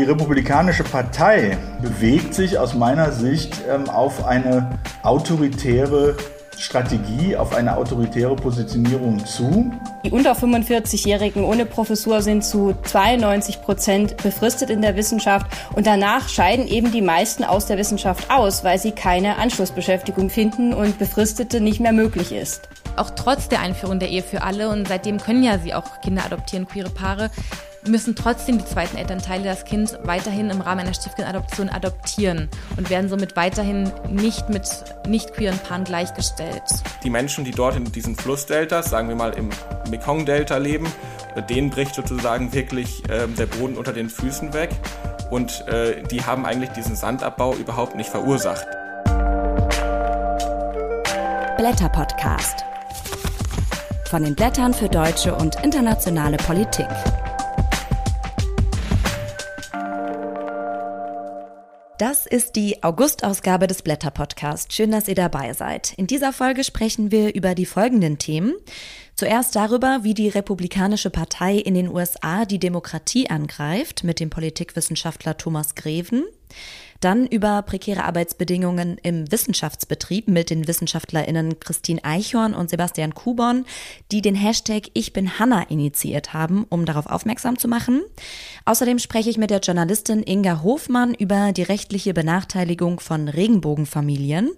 Die Republikanische Partei bewegt sich aus meiner Sicht ähm, auf eine autoritäre Strategie, auf eine autoritäre Positionierung zu. Die unter 45-Jährigen ohne Professur sind zu 92 Prozent befristet in der Wissenschaft und danach scheiden eben die meisten aus der Wissenschaft aus, weil sie keine Anschlussbeschäftigung finden und befristete nicht mehr möglich ist. Auch trotz der Einführung der Ehe für alle und seitdem können ja sie auch Kinder adoptieren, queere Paare, müssen trotzdem die zweiten Elternteile das Kind weiterhin im Rahmen einer Stiefkindadoption adoptieren und werden somit weiterhin nicht mit nicht queeren Paaren gleichgestellt. Die Menschen, die dort in diesen Flussdeltas, sagen wir mal im Mekong-Delta leben, denen bricht sozusagen wirklich äh, der Boden unter den Füßen weg und äh, die haben eigentlich diesen Sandabbau überhaupt nicht verursacht. Blätter Podcast. Von den Blättern für deutsche und internationale Politik. Das ist die August-Ausgabe des Blätter-Podcast. Schön, dass ihr dabei seid. In dieser Folge sprechen wir über die folgenden Themen. Zuerst darüber, wie die Republikanische Partei in den USA die Demokratie angreift, mit dem Politikwissenschaftler Thomas Greven. Dann über prekäre Arbeitsbedingungen im Wissenschaftsbetrieb mit den WissenschaftlerInnen Christine Eichhorn und Sebastian Kuborn, die den Hashtag Ich bin Hanna initiiert haben, um darauf aufmerksam zu machen. Außerdem spreche ich mit der Journalistin Inga Hofmann über die rechtliche Benachteiligung von Regenbogenfamilien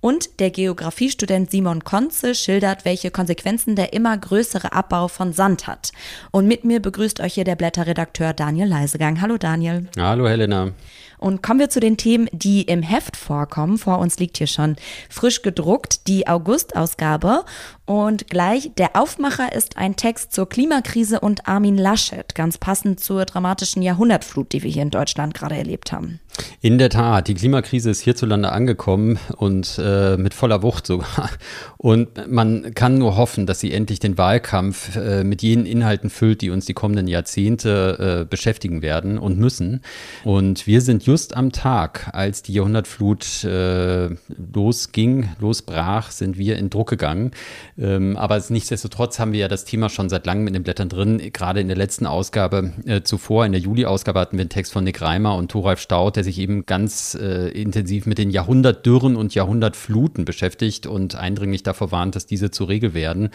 und der Geografiestudent Simon Konze schildert, welche Konsequenzen der immer größere Abbau von Sand hat. Und mit mir begrüßt euch hier der Blätterredakteur Daniel Leisegang. Hallo Daniel. Hallo Helena. Und kommen wir zu den Themen, die im Heft vorkommen. Vor uns liegt hier schon frisch gedruckt die August-Ausgabe. Und gleich der Aufmacher ist ein Text zur Klimakrise und Armin Laschet, ganz passend zur dramatischen Jahrhundertflut, die wir hier in Deutschland gerade erlebt haben. In der Tat, die Klimakrise ist hierzulande angekommen und äh, mit voller Wucht sogar. Und man kann nur hoffen, dass sie endlich den Wahlkampf äh, mit jenen Inhalten füllt, die uns die kommenden Jahrzehnte äh, beschäftigen werden und müssen. Und wir sind just am Tag, als die Jahrhundertflut äh, losging, losbrach, sind wir in Druck gegangen. Ähm, aber nichtsdestotrotz haben wir ja das Thema schon seit langem in den Blättern drin. Gerade in der letzten Ausgabe äh, zuvor, in der Juli-Ausgabe, hatten wir einen Text von Nick Reimer und Thoralf Staud, der sich eben ganz äh, intensiv mit den Jahrhundertdürren und Jahrhundertfluten beschäftigt und eindringlich davor warnt, dass diese zur Regel werden.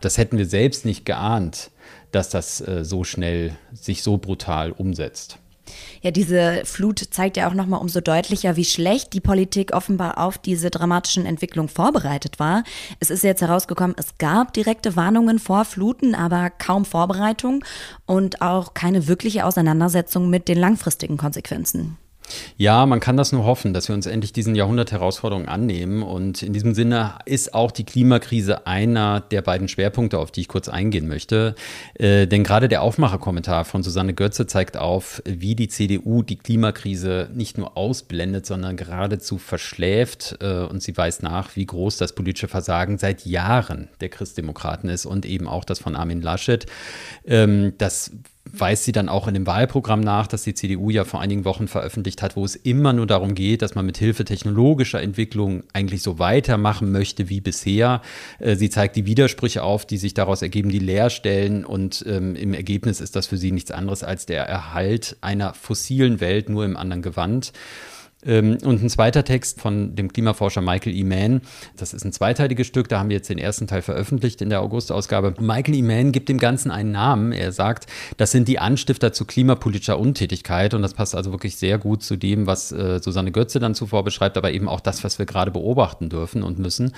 Das hätten wir selbst nicht geahnt, dass das äh, so schnell sich so brutal umsetzt. Ja, diese Flut zeigt ja auch nochmal umso deutlicher, wie schlecht die Politik offenbar auf diese dramatischen Entwicklungen vorbereitet war. Es ist jetzt herausgekommen, es gab direkte Warnungen vor Fluten, aber kaum Vorbereitung und auch keine wirkliche Auseinandersetzung mit den langfristigen Konsequenzen. Ja, man kann das nur hoffen, dass wir uns endlich diesen Jahrhundert-Herausforderungen annehmen. Und in diesem Sinne ist auch die Klimakrise einer der beiden Schwerpunkte, auf die ich kurz eingehen möchte. Äh, denn gerade der Aufmacherkommentar von Susanne Götze zeigt auf, wie die CDU die Klimakrise nicht nur ausblendet, sondern geradezu verschläft. Äh, und sie weist nach, wie groß das politische Versagen seit Jahren der Christdemokraten ist und eben auch das von Armin Laschet. Ähm, das weist sie dann auch in dem Wahlprogramm nach, das die CDU ja vor einigen Wochen veröffentlicht hat, wo es immer nur darum geht, dass man mit Hilfe technologischer Entwicklung eigentlich so weitermachen möchte wie bisher. Äh, sie zeigt die Widersprüche auf, die sich daraus ergeben, die Leerstellen und ähm, im Ergebnis ist das für sie nichts anderes als der Erhalt einer fossilen Welt nur im anderen Gewand. Ähm, und ein zweiter Text von dem Klimaforscher Michael E. Mann. Das ist ein zweiteiliges Stück, da haben wir jetzt den ersten Teil veröffentlicht in der August-Ausgabe. Michael E. Mann gibt dem Ganzen einen Namen. Er sagt, das sind die Anstifter zu klimapolitischer Untätigkeit. Und das passt also wirklich sehr gut zu dem, was äh, Susanne Götze dann zuvor beschreibt, aber eben auch das, was wir gerade beobachten dürfen und müssen.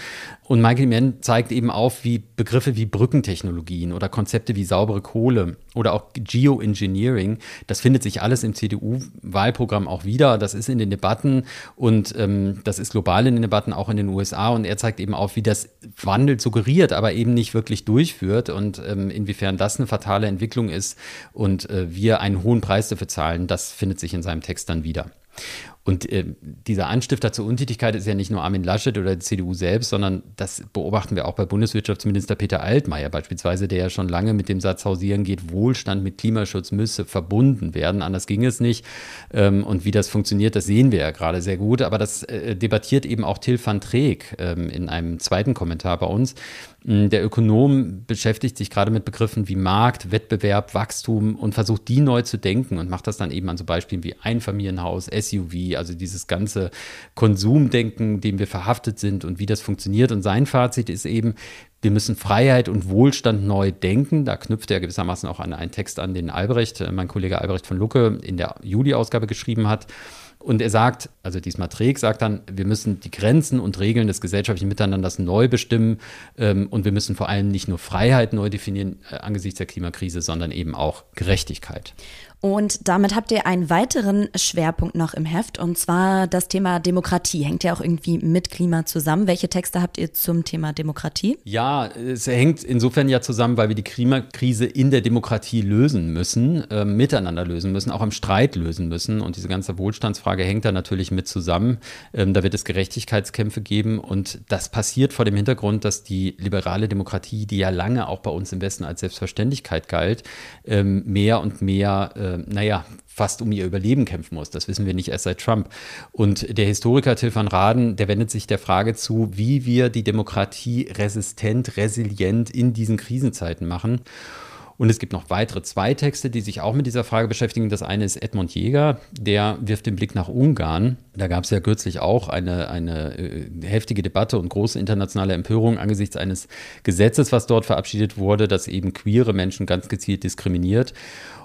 Und Michael E. Mann zeigt eben auf, wie Begriffe wie Brückentechnologien oder Konzepte wie saubere Kohle oder auch Geoengineering, das findet sich alles im CDU-Wahlprogramm auch wieder. Das ist in den Debatten und ähm, das ist global in den Debatten, auch in den USA. Und er zeigt eben auf, wie das Wandel suggeriert, aber eben nicht wirklich durchführt und ähm, inwiefern das eine fatale Entwicklung ist und äh, wir einen hohen Preis dafür zahlen, das findet sich in seinem Text dann wieder. Und äh, dieser Anstifter zur Untätigkeit ist ja nicht nur Armin Laschet oder die CDU selbst, sondern das beobachten wir auch bei Bundeswirtschaftsminister Peter Altmaier beispielsweise, der ja schon lange mit dem Satz hausieren geht, Wohlstand mit Klimaschutz müsse verbunden werden, anders ging es nicht. Ähm, und wie das funktioniert, das sehen wir ja gerade sehr gut. Aber das äh, debattiert eben auch Till van Treek ähm, in einem zweiten Kommentar bei uns. Mm, der Ökonom beschäftigt sich gerade mit Begriffen wie Markt, Wettbewerb, Wachstum und versucht die neu zu denken und macht das dann eben an so Beispielen wie Einfamilienhaus, SUV, also dieses ganze Konsumdenken, dem wir verhaftet sind und wie das funktioniert. Und sein Fazit ist eben, wir müssen Freiheit und Wohlstand neu denken. Da knüpft er gewissermaßen auch an einen Text an, den Albrecht, äh, mein Kollege Albrecht von Lucke in der Juli-Ausgabe geschrieben hat. Und er sagt, also diesmal Träg sagt dann, wir müssen die Grenzen und Regeln des gesellschaftlichen Miteinanders neu bestimmen ähm, und wir müssen vor allem nicht nur Freiheit neu definieren äh, angesichts der Klimakrise, sondern eben auch Gerechtigkeit. Und damit habt ihr einen weiteren Schwerpunkt noch im Heft, und zwar das Thema Demokratie. Hängt ja auch irgendwie mit Klima zusammen. Welche Texte habt ihr zum Thema Demokratie? Ja, es hängt insofern ja zusammen, weil wir die Klimakrise in der Demokratie lösen müssen, äh, miteinander lösen müssen, auch im Streit lösen müssen. Und diese ganze Wohlstandsfrage hängt da natürlich mit zusammen. Ähm, da wird es Gerechtigkeitskämpfe geben. Und das passiert vor dem Hintergrund, dass die liberale Demokratie, die ja lange auch bei uns im Westen als Selbstverständlichkeit galt, ähm, mehr und mehr äh, äh, naja, fast um ihr Überleben kämpfen muss. Das wissen wir nicht erst seit Trump. Und der Historiker Till van Raden, der wendet sich der Frage zu, wie wir die Demokratie resistent, resilient in diesen Krisenzeiten machen. Und es gibt noch weitere zwei Texte, die sich auch mit dieser Frage beschäftigen. Das eine ist Edmund Jäger, der wirft den Blick nach Ungarn. Da gab es ja kürzlich auch eine, eine äh, heftige Debatte und große internationale Empörung angesichts eines Gesetzes, was dort verabschiedet wurde, das eben queere Menschen ganz gezielt diskriminiert.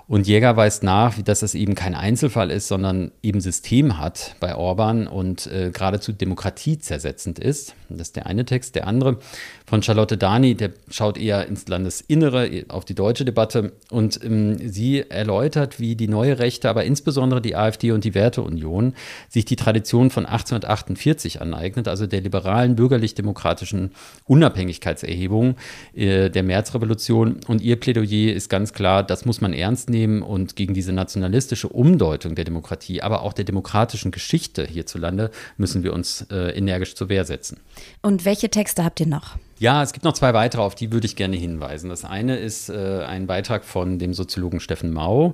Und Jäger weist nach, dass das eben kein Einzelfall ist, sondern eben System hat bei Orban und äh, geradezu demokratiezersetzend ist. Das ist der eine Text. Der andere von Charlotte Dani, der schaut eher ins Landesinnere, auf die deutsche Debatte. Und ähm, sie erläutert, wie die neue Rechte, aber insbesondere die AfD und die Werteunion, sich die Tradition von 1848 aneignet, also der liberalen bürgerlich-demokratischen Unabhängigkeitserhebung äh, der Märzrevolution. Und ihr Plädoyer ist ganz klar, das muss man ernst nehmen und gegen diese nationalistische Umdeutung der Demokratie, aber auch der demokratischen Geschichte hierzulande müssen wir uns äh, energisch zur Wehr setzen. Und welche Texte habt ihr noch? Ja, es gibt noch zwei weitere, auf die würde ich gerne hinweisen. Das eine ist äh, ein Beitrag von dem Soziologen Steffen Mau.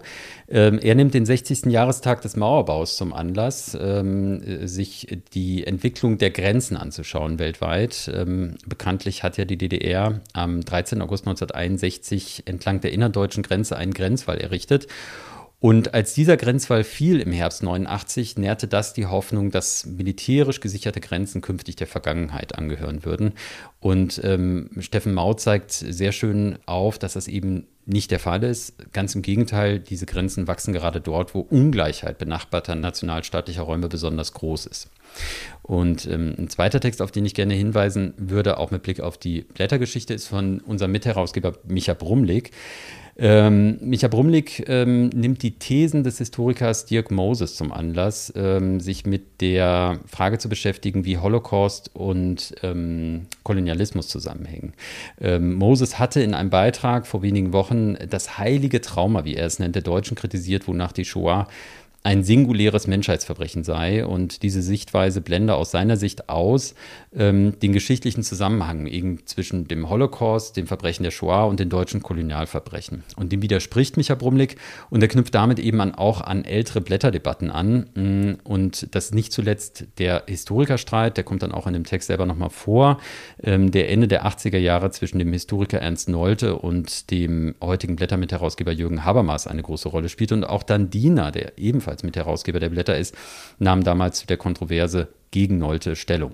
Ähm, er nimmt den 60. Jahrestag des Mauerbaus zum Anlass, ähm, sich die Entwicklung der Grenzen anzuschauen weltweit. Ähm, bekanntlich hat ja die DDR am 13. August 1961 entlang der innerdeutschen Grenze einen Grenzwall errichtet. Und als dieser Grenzwall fiel im Herbst 89, nährte das die Hoffnung, dass militärisch gesicherte Grenzen künftig der Vergangenheit angehören würden. Und ähm, Steffen Mau zeigt sehr schön auf, dass das eben nicht der Fall ist. Ganz im Gegenteil, diese Grenzen wachsen gerade dort, wo Ungleichheit benachbarter nationalstaatlicher Räume besonders groß ist. Und ähm, ein zweiter Text, auf den ich gerne hinweisen würde, auch mit Blick auf die Blättergeschichte, ist von unserem Mitherausgeber Micha Brumlik. Ähm, Micha Brumlik ähm, nimmt die Thesen des Historikers Dirk Moses zum Anlass, ähm, sich mit der Frage zu beschäftigen, wie Holocaust und ähm, Kolonialismus zusammenhängen. Ähm, Moses hatte in einem Beitrag vor wenigen Wochen das heilige Trauma, wie er es nennt, der Deutschen kritisiert, wonach die Shoah ein singuläres Menschheitsverbrechen sei. Und diese Sichtweise blende aus seiner Sicht aus ähm, den geschichtlichen Zusammenhang eben zwischen dem Holocaust, dem Verbrechen der Shoah und den deutschen Kolonialverbrechen. Und dem widerspricht Micha Brumlik und er knüpft damit eben an, auch an ältere Blätterdebatten an. Mm, und das nicht zuletzt der Historikerstreit, der kommt dann auch in dem Text selber nochmal vor, ähm, der Ende der 80er Jahre zwischen dem Historiker Ernst Nolte und dem heutigen Blättermitherausgeber Jürgen Habermas eine große Rolle spielt. Und auch dann Diener, der ebenfalls ebenfalls Mitherausgeber der Blätter ist, nahm damals zu der Kontroverse gegen Nolte Stellung.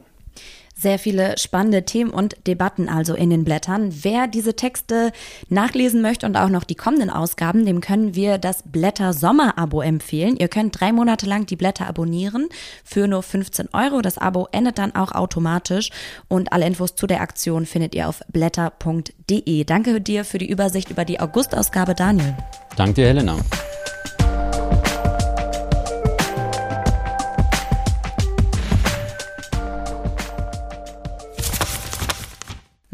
Sehr viele spannende Themen und Debatten also in den Blättern. Wer diese Texte nachlesen möchte und auch noch die kommenden Ausgaben, dem können wir das Blätter Sommer-Abo empfehlen. Ihr könnt drei Monate lang die Blätter abonnieren für nur 15 Euro. Das Abo endet dann auch automatisch und alle Infos zu der Aktion findet ihr auf blätter.de. Danke dir für die Übersicht über die August-Ausgabe, Daniel. Danke dir, Helena.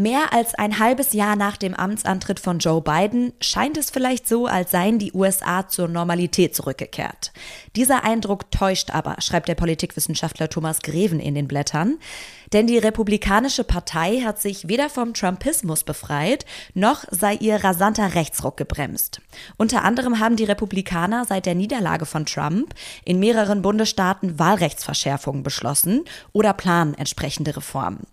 Mehr als ein halbes Jahr nach dem Amtsantritt von Joe Biden scheint es vielleicht so, als seien die USA zur Normalität zurückgekehrt. Dieser Eindruck täuscht aber, schreibt der Politikwissenschaftler Thomas Greven in den Blättern. Denn die Republikanische Partei hat sich weder vom Trumpismus befreit, noch sei ihr rasanter Rechtsruck gebremst. Unter anderem haben die Republikaner seit der Niederlage von Trump in mehreren Bundesstaaten Wahlrechtsverschärfungen beschlossen oder planen entsprechende Reformen.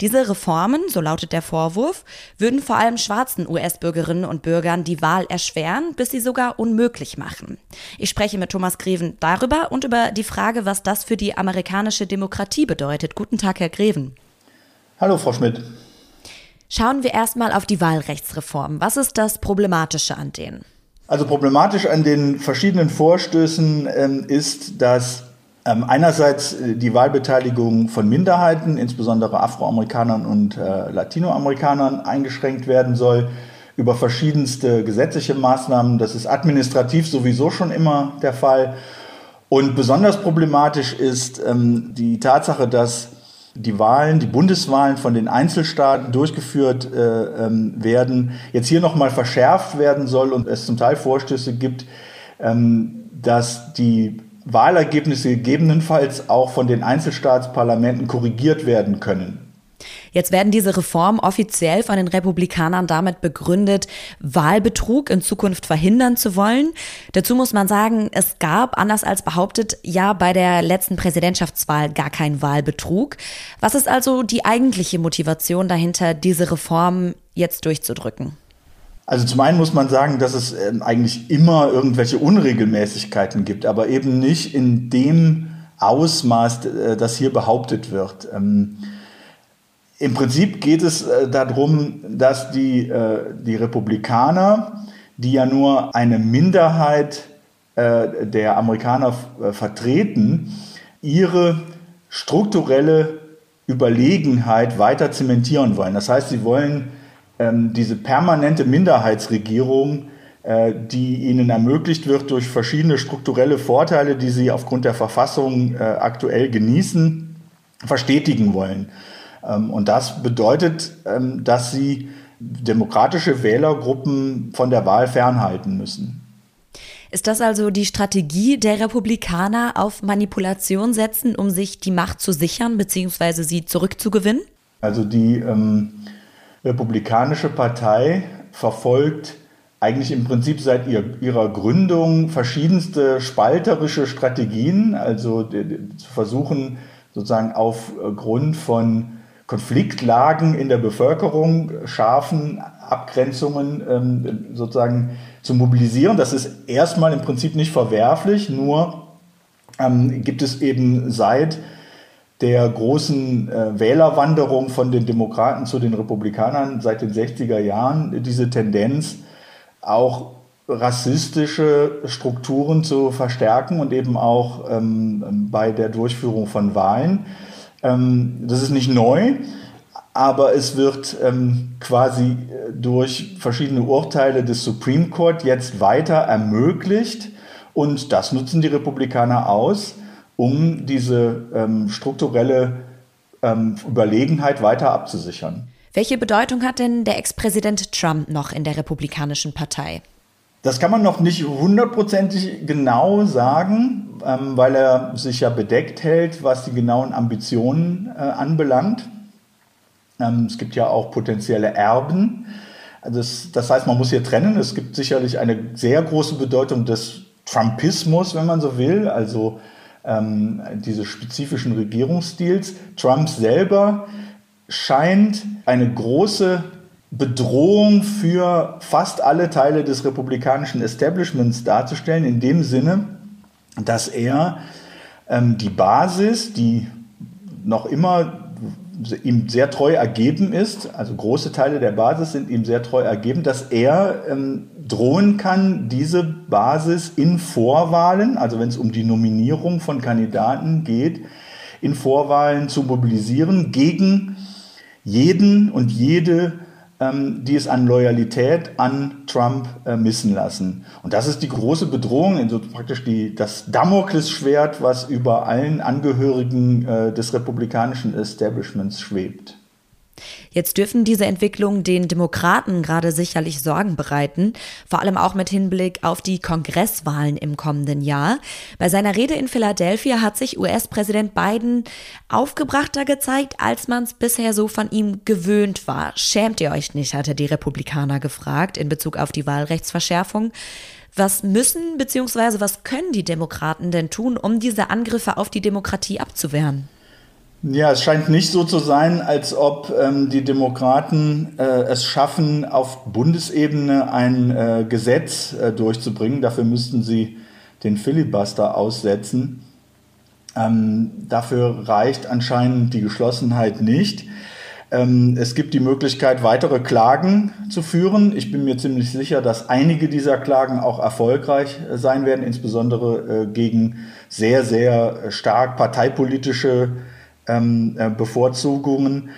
Diese Reformen, so lautet der Vorwurf, würden vor allem schwarzen US-Bürgerinnen und Bürgern die Wahl erschweren, bis sie sogar unmöglich machen. Ich spreche mit Thomas Greven darüber und über die Frage, was das für die amerikanische Demokratie bedeutet. Guten Tag, Herr Greven. Hallo, Frau Schmidt. Schauen wir erstmal auf die Wahlrechtsreform. Was ist das Problematische an denen? Also problematisch an den verschiedenen Vorstößen ähm, ist, dass ähm, einerseits äh, die Wahlbeteiligung von Minderheiten, insbesondere Afroamerikanern und äh, Latinoamerikanern, eingeschränkt werden soll über verschiedenste gesetzliche Maßnahmen. Das ist administrativ sowieso schon immer der Fall. Und besonders problematisch ist ähm, die Tatsache, dass die Wahlen, die Bundeswahlen von den Einzelstaaten durchgeführt äh, ähm, werden, jetzt hier nochmal verschärft werden soll und es zum Teil Vorstöße gibt, ähm, dass die Wahlergebnisse gegebenenfalls auch von den Einzelstaatsparlamenten korrigiert werden können. Jetzt werden diese Reformen offiziell von den Republikanern damit begründet, Wahlbetrug in Zukunft verhindern zu wollen. Dazu muss man sagen, es gab, anders als behauptet, ja bei der letzten Präsidentschaftswahl gar keinen Wahlbetrug. Was ist also die eigentliche Motivation dahinter, diese Reformen jetzt durchzudrücken? Also zum einen muss man sagen, dass es ähm, eigentlich immer irgendwelche Unregelmäßigkeiten gibt, aber eben nicht in dem Ausmaß, äh, das hier behauptet wird. Im Prinzip geht es äh, darum, dass die, äh, die Republikaner, die ja nur eine Minderheit der Amerikaner vertreten, ihre strukturelle Überlegenheit weiter zementieren wollen. Das heißt, sie wollen ähm, diese permanente Minderheitsregierung, äh, die ihnen ermöglicht wird durch verschiedene strukturelle Vorteile, die sie aufgrund der Verfassung äh, aktuell genießen, verstetigen wollen. Ähm, und das bedeutet, ähm, dass sie demokratische Wählergruppen von der Wahl fernhalten müssen. Ist das also die Strategie der Republikaner auf Manipulation setzen, um sich die Macht zu sichern bzw. sie zurückzugewinnen? Also die ähm, Republikanische Partei verfolgt eigentlich im Prinzip seit ihr, ihrer Gründung verschiedenste spalterische Strategien, also zu versuchen sozusagen aufgrund von Konfliktlagen in der Bevölkerung, scharfen Abgrenzungen ähm, sozusagen zu mobilisieren. Das ist erstmal im Prinzip nicht verwerflich, nur ähm, gibt es eben seit der großen äh, Wählerwanderung von den Demokraten zu den Republikanern seit den 60er Jahren diese Tendenz, auch rassistische Strukturen zu verstärken und eben auch ähm, bei der Durchführung von Wahlen. Ähm, das ist nicht neu, aber es wird ähm, quasi durch verschiedene Urteile des Supreme Court jetzt weiter ermöglicht und das nutzen die Republikaner aus um diese ähm, strukturelle Überlegenheit weiter abzusichern. Welche Bedeutung hat denn der Ex-Präsident Trump noch in der Republikanischen Partei? Das kann man noch nicht hundertprozentig genau sagen, ähm, weil er sich ja bedeckt hält, was die genauen Ambitionen äh, anbelangt. Ähm, es gibt ja auch potenzielle Erben. Also das, das heißt, man muss hier trennen. Es gibt sicherlich eine sehr große Bedeutung des Trumpismus, wenn man so will, also ähm, dieses spezifischen Regierungsstils. Trump selber scheint eine große Bedrohung für fast alle Teile des republikanischen Establishments darzustellen, in dem Sinne, dass er ähm, die Basis, die noch immer ihm sehr treu ergeben ist, also große Teile der Basis sind ihm sehr treu ergeben, dass er ähm, drohen kann, diese Basis in Vorwahlen, also wenn es um die Nominierung von Kandidaten geht, in Vorwahlen zu mobilisieren gegen jeden und jede die es an Loyalität an Trump äh, missen lassen. Und das ist die große Bedrohung, also praktisch die, das Damoklesschwert, was über allen Angehörigen äh, des republikanischen Establishments schwebt. Jetzt dürfen diese Entwicklungen den Demokraten gerade sicherlich Sorgen bereiten, vor allem auch mit Hinblick auf die Kongresswahlen im kommenden Jahr. Bei seiner Rede in Philadelphia hat sich US-Präsident Biden aufgebrachter gezeigt, als man es bisher so von ihm gewöhnt war. Schämt ihr euch nicht, hatte die Republikaner gefragt in Bezug auf die Wahlrechtsverschärfung. Was müssen bzw. was können die Demokraten denn tun, um diese Angriffe auf die Demokratie abzuwehren? Ja, es scheint nicht so zu sein, als ob ähm, die Demokraten äh, es schaffen, auf Bundesebene ein äh, Gesetz äh, durchzubringen. Dafür müssten sie den Filibuster aussetzen. Ähm, dafür reicht anscheinend die Geschlossenheit nicht. Ähm, es gibt die Möglichkeit, weitere Klagen zu führen. Ich bin mir ziemlich sicher, dass einige dieser Klagen auch erfolgreich äh, sein werden, insbesondere äh, gegen sehr, sehr stark parteipolitische ähm, äh, Bevorzugungen,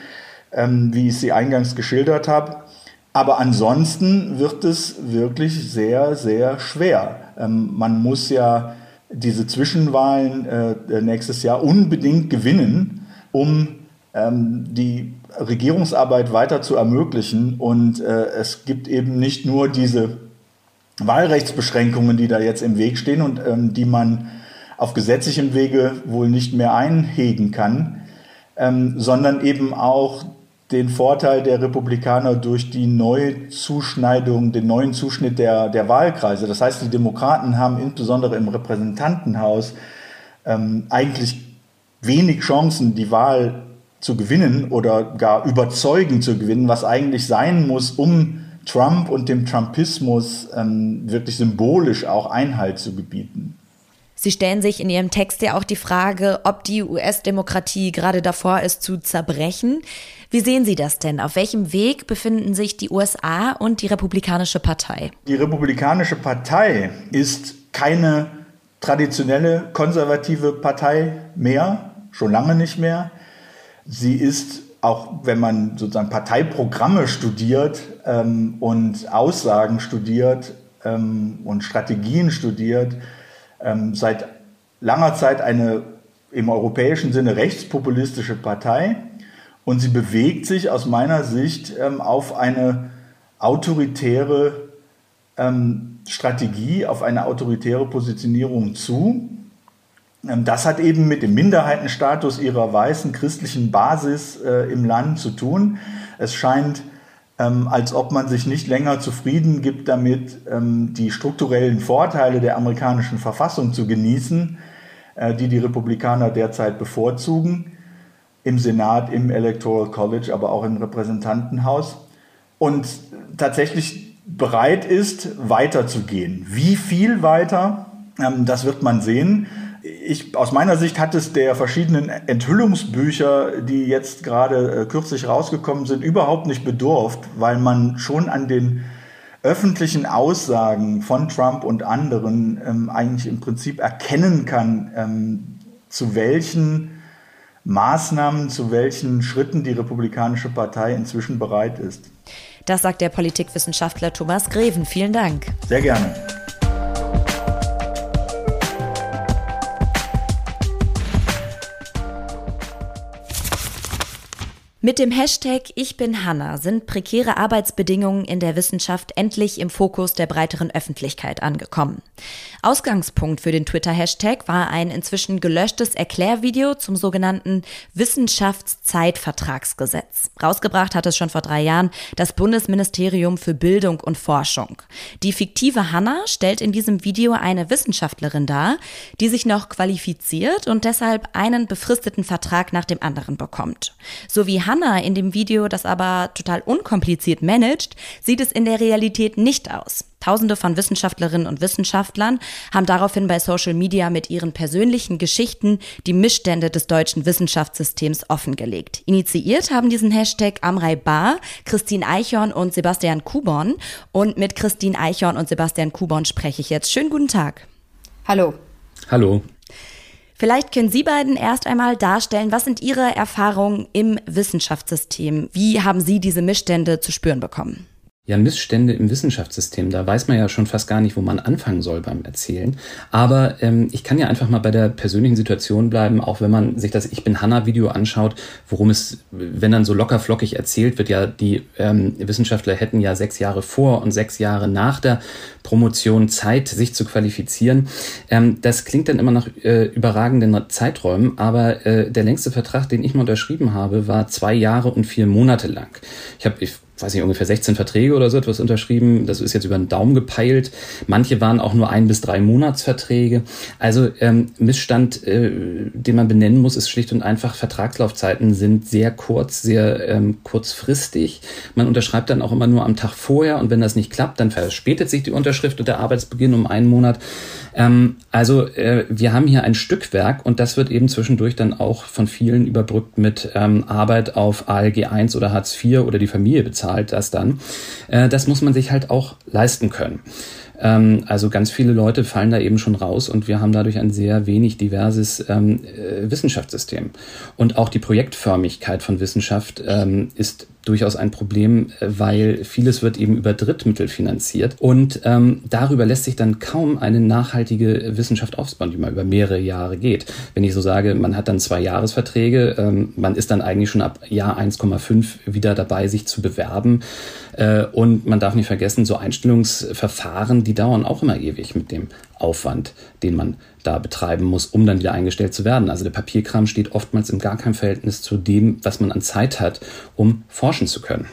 ähm, wie ich sie eingangs geschildert habe. Aber ansonsten wird es wirklich sehr, sehr schwer. Ähm, man muss ja diese Zwischenwahlen äh, nächstes Jahr unbedingt gewinnen, um ähm, die Regierungsarbeit weiter zu ermöglichen. Und äh, es gibt eben nicht nur diese Wahlrechtsbeschränkungen, die da jetzt im Weg stehen und ähm, die man auf gesetzlichem Wege wohl nicht mehr einhegen kann, ähm, sondern eben auch den Vorteil der Republikaner durch die neue Zuschneidung, den neuen Zuschnitt der, der Wahlkreise. Das heißt, die Demokraten haben insbesondere im Repräsentantenhaus ähm, eigentlich wenig Chancen, die Wahl zu gewinnen oder gar überzeugend zu gewinnen, was eigentlich sein muss, um Trump und dem Trumpismus ähm, wirklich symbolisch auch Einhalt zu gebieten. Sie stellen sich in Ihrem Text ja auch die Frage, ob die US-Demokratie gerade davor ist zu zerbrechen. Wie sehen Sie das denn? Auf welchem Weg befinden sich die USA und die Republikanische Partei? Die Republikanische Partei ist keine traditionelle konservative Partei mehr, schon lange nicht mehr. Sie ist auch wenn man sozusagen Parteiprogramme studiert ähm, und Aussagen studiert ähm, und Strategien studiert, ähm, seit langer Zeit eine im europäischen Sinne rechtspopulistische Partei und sie bewegt sich aus meiner Sicht ähm, auf eine autoritäre ähm, Strategie, auf eine autoritäre Positionierung zu. Ähm, das hat eben mit dem Minderheitenstatus ihrer weißen christlichen Basis äh, im Land zu tun. Es scheint ähm, als ob man sich nicht länger zufrieden gibt damit, ähm, die strukturellen Vorteile der amerikanischen Verfassung zu genießen, äh, die die Republikaner derzeit bevorzugen, im Senat, im Electoral College, aber auch im Repräsentantenhaus. Und tatsächlich bereit ist, weiterzugehen. Wie viel weiter, ähm, das wird man sehen ich, aus meiner Sicht hat es der verschiedenen Enthüllungsbücher, die jetzt gerade äh, kürzlich rausgekommen sind, überhaupt nicht bedurft, weil man schon an den öffentlichen Aussagen von Trump und anderen ähm, eigentlich im Prinzip erkennen kann, ähm, zu welchen Maßnahmen, zu welchen Schritten die Republikanische Partei inzwischen bereit ist. Das sagt der Politikwissenschaftler Thomas Greven. Vielen Dank. Sehr gerne. Mit dem Hashtag Ich bin Hanna sind prekäre Arbeitsbedingungen in der Wissenschaft endlich im Fokus der breiteren Öffentlichkeit angekommen. Ausgangspunkt für den Twitter-Hashtag war ein inzwischen gelöschtes Erklärvideo zum sogenannten Wissenschaftszeitvertragsgesetz. Rausgebracht hat es schon vor drei Jahren das Bundesministerium für Bildung und Forschung. Die fiktive Hanna stellt in diesem Video eine Wissenschaftlerin dar, die sich noch qualifiziert und deshalb einen befristeten Vertrag nach dem anderen bekommt. So wie Hanna Hannah in dem Video das aber total unkompliziert managt, sieht es in der Realität nicht aus. Tausende von Wissenschaftlerinnen und Wissenschaftlern haben daraufhin bei Social Media mit ihren persönlichen Geschichten die Missstände des deutschen Wissenschaftssystems offengelegt. Initiiert haben diesen Hashtag Amrei Bar, Christine Eichhorn und Sebastian Kuborn. Und mit Christine Eichhorn und Sebastian Kuborn spreche ich jetzt. Schönen guten Tag. Hallo. Hallo. Vielleicht können Sie beiden erst einmal darstellen, was sind Ihre Erfahrungen im Wissenschaftssystem? Wie haben Sie diese Missstände zu spüren bekommen? ja Missstände im Wissenschaftssystem. Da weiß man ja schon fast gar nicht, wo man anfangen soll beim Erzählen. Aber ähm, ich kann ja einfach mal bei der persönlichen Situation bleiben, auch wenn man sich das Ich bin Hanna-Video anschaut, worum es, wenn dann so locker flockig erzählt wird, ja, die ähm, Wissenschaftler hätten ja sechs Jahre vor und sechs Jahre nach der Promotion Zeit, sich zu qualifizieren. Ähm, das klingt dann immer nach äh, überragenden Zeiträumen, aber äh, der längste Vertrag, den ich mal unterschrieben habe, war zwei Jahre und vier Monate lang. Ich habe weiß nicht, ungefähr 16 Verträge oder so etwas unterschrieben. Das ist jetzt über den Daumen gepeilt. Manche waren auch nur ein bis drei Monatsverträge. Also ähm, Missstand, äh, den man benennen muss, ist schlicht und einfach, Vertragslaufzeiten sind sehr kurz, sehr ähm, kurzfristig. Man unterschreibt dann auch immer nur am Tag vorher und wenn das nicht klappt, dann verspätet sich die Unterschrift und der Arbeitsbeginn um einen Monat. Ähm, also äh, wir haben hier ein Stückwerk und das wird eben zwischendurch dann auch von vielen überbrückt mit ähm, Arbeit auf ALG 1 oder Hartz IV oder die Familie bezahlt das dann. Äh, das muss man sich halt auch leisten können. Ähm, also ganz viele Leute fallen da eben schon raus und wir haben dadurch ein sehr wenig diverses ähm, äh, Wissenschaftssystem. Und auch die Projektförmigkeit von Wissenschaft ähm, ist durchaus ein Problem, äh, weil vieles wird eben über Drittmittel finanziert und ähm, darüber lässt sich dann kaum eine nachhaltige Wissenschaft aufbauen, die mal über mehrere Jahre geht. Wenn ich so sage, man hat dann zwei Jahresverträge, ähm, man ist dann eigentlich schon ab Jahr 1,5 wieder dabei, sich zu bewerben äh, und man darf nicht vergessen, so Einstellungsverfahren, die dauern auch immer ewig mit dem Aufwand, den man da betreiben muss, um dann wieder eingestellt zu werden. Also der Papierkram steht oftmals im gar keinem Verhältnis zu dem, was man an Zeit hat, um forschen zu können.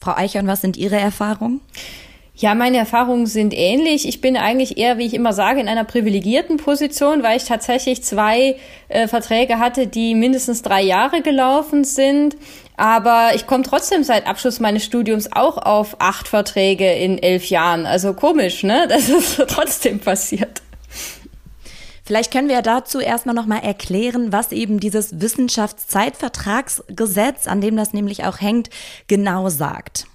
Frau Eichhorn, was sind Ihre Erfahrungen? Ja, meine Erfahrungen sind ähnlich. Ich bin eigentlich eher, wie ich immer sage, in einer privilegierten Position, weil ich tatsächlich zwei äh, Verträge hatte, die mindestens drei Jahre gelaufen sind. Aber ich komme trotzdem seit Abschluss meines Studiums auch auf acht Verträge in elf Jahren. Also komisch, ne? Das ist trotzdem passiert. Vielleicht können wir dazu erstmal nochmal erklären, was eben dieses Wissenschaftszeitvertragsgesetz, an dem das nämlich auch hängt, genau sagt.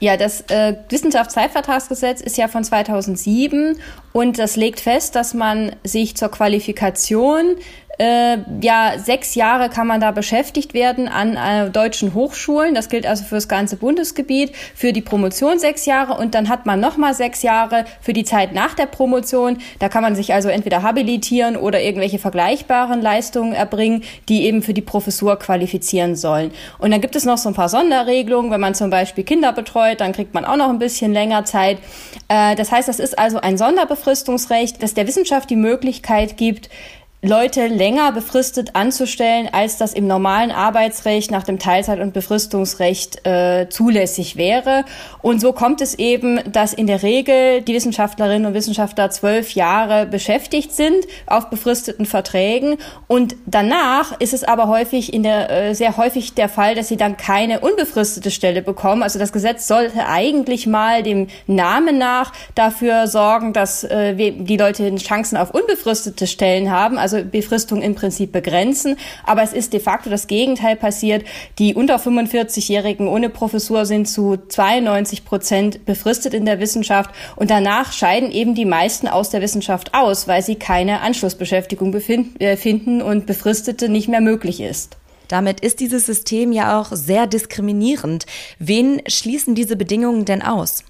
Ja, das äh, Wissenschaftszeitvertragsgesetz ist ja von 2007 und das legt fest, dass man sich zur Qualifikation äh, ja, sechs Jahre kann man da beschäftigt werden an äh, deutschen Hochschulen. Das gilt also für das ganze Bundesgebiet. Für die Promotion sechs Jahre und dann hat man nochmal sechs Jahre für die Zeit nach der Promotion. Da kann man sich also entweder habilitieren oder irgendwelche vergleichbaren Leistungen erbringen, die eben für die Professur qualifizieren sollen. Und dann gibt es noch so ein paar Sonderregelungen. Wenn man zum Beispiel Kinder betreut, dann kriegt man auch noch ein bisschen länger Zeit. Äh, das heißt, das ist also ein Sonderbefristungsrecht, das der Wissenschaft die Möglichkeit gibt, Leute länger befristet anzustellen, als das im normalen Arbeitsrecht nach dem Teilzeit- und Befristungsrecht äh, zulässig wäre. Und so kommt es eben, dass in der Regel die Wissenschaftlerinnen und Wissenschaftler zwölf Jahre beschäftigt sind auf befristeten Verträgen. Und danach ist es aber häufig in der äh, sehr häufig der Fall, dass sie dann keine unbefristete Stelle bekommen. Also das Gesetz sollte eigentlich mal dem Namen nach dafür sorgen, dass äh, die Leute Chancen auf unbefristete Stellen haben. Also also Befristung im Prinzip begrenzen. Aber es ist de facto das Gegenteil passiert. Die unter 45-Jährigen ohne Professur sind zu 92 Prozent befristet in der Wissenschaft und danach scheiden eben die meisten aus der Wissenschaft aus, weil sie keine Anschlussbeschäftigung äh, finden und Befristete nicht mehr möglich ist. Damit ist dieses System ja auch sehr diskriminierend. Wen schließen diese Bedingungen denn aus?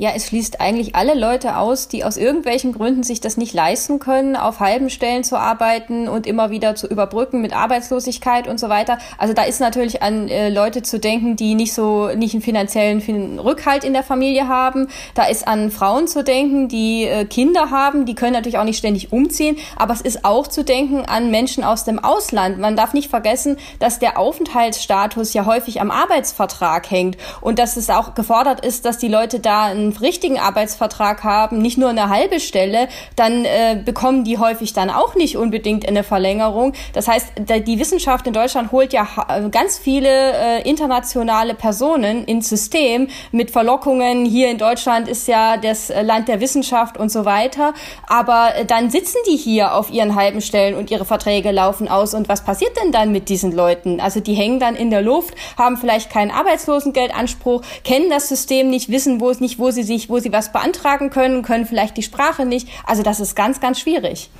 Ja, es schließt eigentlich alle Leute aus, die aus irgendwelchen Gründen sich das nicht leisten können, auf halben Stellen zu arbeiten und immer wieder zu überbrücken mit Arbeitslosigkeit und so weiter. Also da ist natürlich an äh, Leute zu denken, die nicht so nicht einen finanziellen Rückhalt in der Familie haben. Da ist an Frauen zu denken, die äh, Kinder haben, die können natürlich auch nicht ständig umziehen. Aber es ist auch zu denken an Menschen aus dem Ausland. Man darf nicht vergessen, dass der Aufenthaltsstatus ja häufig am Arbeitsvertrag hängt und dass es auch gefordert ist, dass die Leute da ein einen richtigen Arbeitsvertrag haben, nicht nur eine halbe Stelle, dann äh, bekommen die häufig dann auch nicht unbedingt eine Verlängerung. Das heißt, die Wissenschaft in Deutschland holt ja ganz viele äh, internationale Personen ins System mit Verlockungen. Hier in Deutschland ist ja das Land der Wissenschaft und so weiter. Aber äh, dann sitzen die hier auf ihren halben Stellen und ihre Verträge laufen aus. Und was passiert denn dann mit diesen Leuten? Also die hängen dann in der Luft, haben vielleicht keinen Arbeitslosengeldanspruch, kennen das System nicht, wissen wo es nicht, wo sie sich, wo sie was beantragen können, können vielleicht die Sprache nicht. Also das ist ganz, ganz schwierig.